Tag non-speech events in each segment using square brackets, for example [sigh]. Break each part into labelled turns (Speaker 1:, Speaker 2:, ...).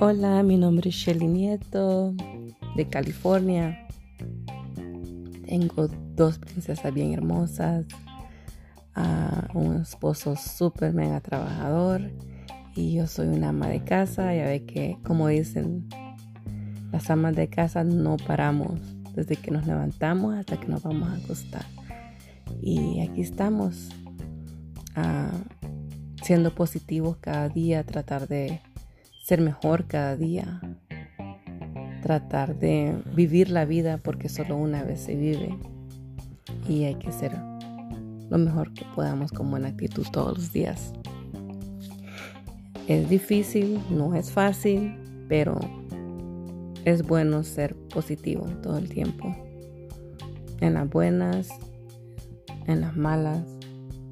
Speaker 1: Hola, mi nombre es Shelly Nieto de California. Tengo dos princesas bien hermosas, un esposo súper mega trabajador y yo soy una ama de casa. Ya ve que, como dicen, las amas de casa no paramos desde que nos levantamos hasta que nos vamos a acostar. Y aquí estamos, siendo positivos cada día, tratar de ser mejor cada día, tratar de vivir la vida porque solo una vez se vive y hay que ser lo mejor que podamos con buena actitud todos los días. Es difícil, no es fácil, pero es bueno ser positivo todo el tiempo. En las buenas, en las malas,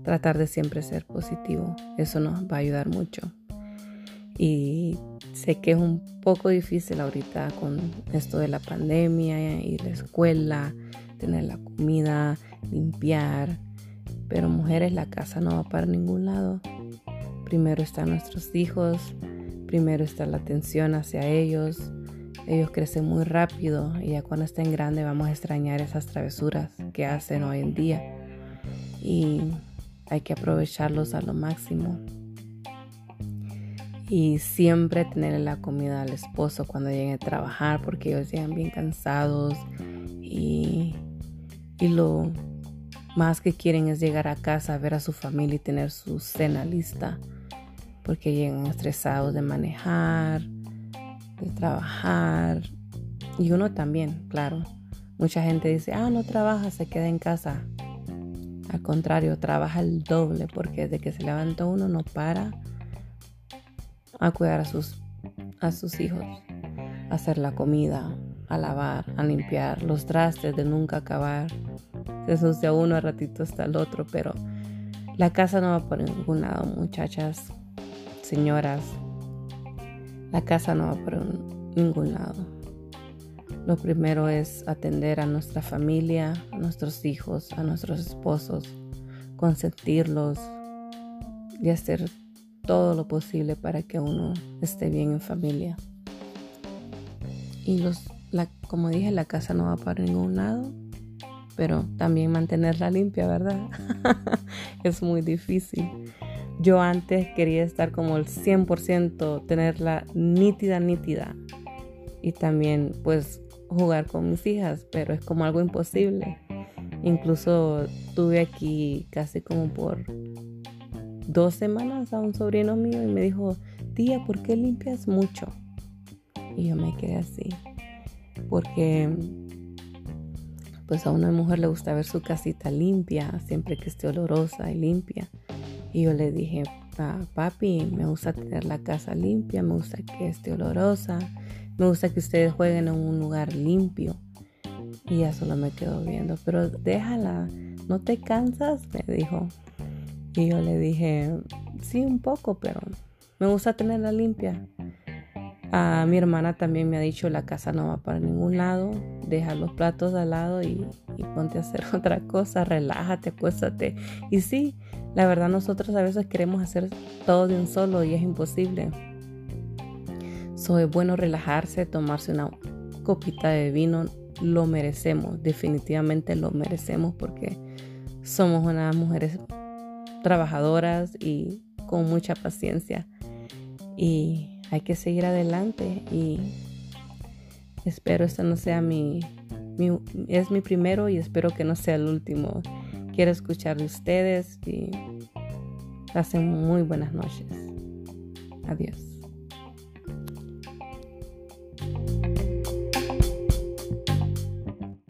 Speaker 1: tratar de siempre ser positivo. Eso nos va a ayudar mucho. Y sé que es un poco difícil ahorita con esto de la pandemia y la escuela, tener la comida, limpiar. Pero mujeres, la casa no va para ningún lado. Primero están nuestros hijos, primero está la atención hacia ellos. Ellos crecen muy rápido y ya cuando estén grandes vamos a extrañar esas travesuras que hacen hoy en día. Y hay que aprovecharlos a lo máximo y siempre tenerle la comida al esposo cuando llegue a trabajar porque ellos llegan bien cansados y, y lo más que quieren es llegar a casa, ver a su familia y tener su cena lista porque llegan estresados de manejar, de trabajar y uno también, claro. Mucha gente dice, ah, no trabaja, se queda en casa. Al contrario, trabaja el doble porque desde que se levanta uno no para a cuidar a sus, a sus hijos, a hacer la comida, a lavar, a limpiar, los trastes de nunca acabar. Se ensucia uno, a ratito está el otro, pero la casa no va por ningún lado, muchachas, señoras. La casa no va por ningún lado. Lo primero es atender a nuestra familia, a nuestros hijos, a nuestros esposos, consentirlos y hacer todo lo posible para que uno esté bien en familia. Y los, la, como dije, la casa no va para ningún lado, pero también mantenerla limpia, ¿verdad? [laughs] es muy difícil. Yo antes quería estar como el 100%, tenerla nítida, nítida. Y también pues jugar con mis hijas, pero es como algo imposible. Incluso tuve aquí casi como por dos semanas a un sobrino mío y me dijo, tía, ¿por qué limpias mucho? Y yo me quedé así, porque pues a una mujer le gusta ver su casita limpia, siempre que esté olorosa y limpia. Y yo le dije, ah, papi, me gusta tener la casa limpia, me gusta que esté olorosa, me gusta que ustedes jueguen en un lugar limpio. Y ya solo me quedó viendo, pero déjala, ¿no te cansas? Me dijo. Y yo le dije, sí, un poco, pero me gusta tenerla limpia. A mi hermana también me ha dicho, la casa no va para ningún lado, deja los platos al lado y, ponte a hacer [laughs] otra cosa, relájate, acuéstate. Y sí, la verdad nosotros a veces queremos hacer todo de un solo y es imposible. So, es bueno relajarse, tomarse una copita de vino, lo merecemos, definitivamente lo merecemos porque somos unas mujeres trabajadoras y con mucha paciencia. Y hay que seguir adelante y espero esto no sea mi, es mi primero y espero que no sea el último. Quiero escuchar de ustedes y pasen muy buenas noches. Adiós.